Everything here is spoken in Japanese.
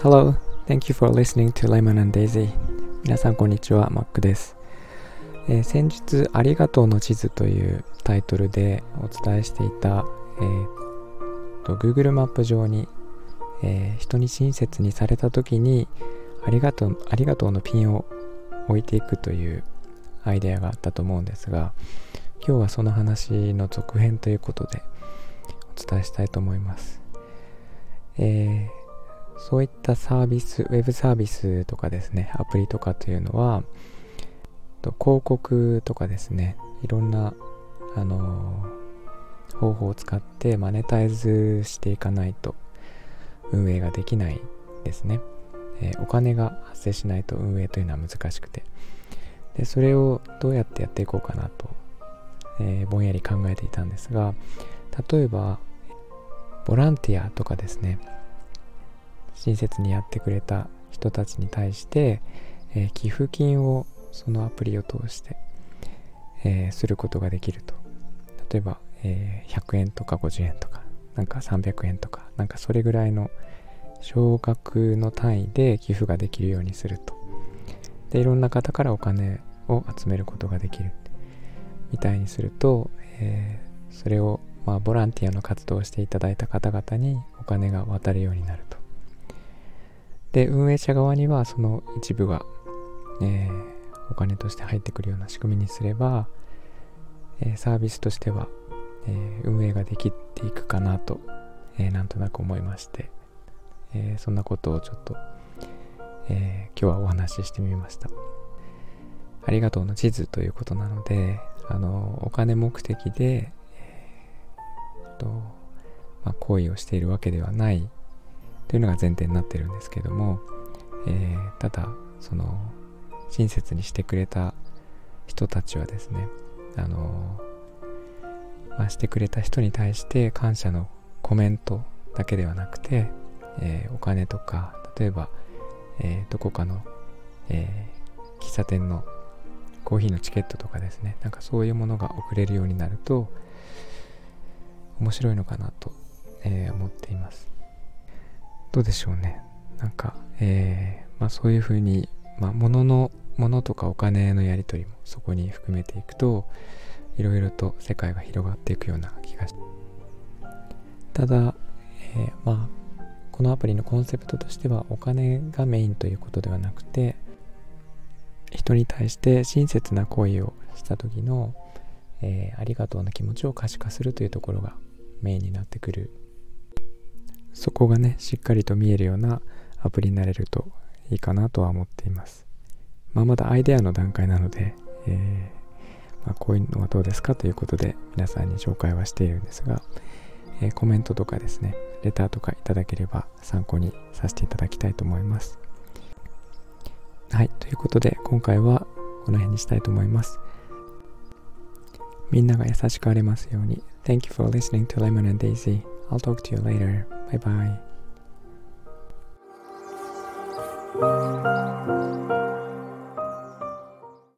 Hello, thank you for listening to Lemon and Daisy. 皆さんこんにちは、マックです。えー、先日、ありがとうの地図というタイトルでお伝えしていた、えー、と Google マップ上に、えー、人に親切にされた時にありがとう、ありがとうのピンを置いていくというアイデアがあったと思うんですが、今日はその話の続編ということでお伝えしたいと思います。えー、そういったサービス、ウェブサービスとかですね、アプリとかというのは、広告とかですね、いろんな、あのー、方法を使ってマネタイズしていかないと運営ができないですね。えー、お金が発生しないと運営というのは難しくて。で、それをどうやってやっていこうかなと、えー、ぼんやり考えていたんですが、例えば、ボランティアとかですね、親切にやってくれた人たちに対して、えー、寄付金をそのアプリを通して、えー、することができると。例えば、えー、100円とか50円とか、なんか300円とか、なんかそれぐらいの少額の単位で寄付ができるようにすると。で、いろんな方からお金を集めることができる。みたいにすると、えー、それを、まあ、ボランティアの活動をしていただいた方々にお金が渡るようになると。で、運営者側にはその一部が、えー、お金として入ってくるような仕組みにすれば、えー、サービスとしては、え運営ができていくかなと、えなんとなく思いまして、えそんなことをちょっと、え今日はお話ししてみました。ありがとうの地図ということなので、あの、お金目的で、えー、と、まあ、行為をしているわけではない。というのが前提になってるんですけども、えー、ただ、その、親切にしてくれた人たちはですね、あの、まあ、してくれた人に対して感謝のコメントだけではなくて、えー、お金とか、例えば、えー、どこかの、えー、喫茶店のコーヒーのチケットとかですね、なんかそういうものが送れるようになると、面白いのかなと、えー、思っています。どうでしょうね。なんか、えー、まあそういうふうに、まあ物の、物とかお金のやり取りもそこに含めていくと、いろいろと世界が広がっていくような気がしただ、えー、まあこのアプリのコンセプトとしてはお金がメインということではなくて人に対して親切な行為をした時の、えー、ありがとうの気持ちを可視化するというところがメインになってくる。そこがねしっかりと見えるようなアプリになれるといいかなとは思っています。まあまだアイデアの段階なので、えー、まあ、こういうのはどうですかということで皆さんに紹介はしているんですが、えー、コメントとかですねレターとかいただければ参考にさせていただきたいと思います。はい、ということで今回はこの辺にしたいと思います。みんなが優しくありますように。Thank you for listening to Lemon and Daisy. I'll talk to you later. Bye bye.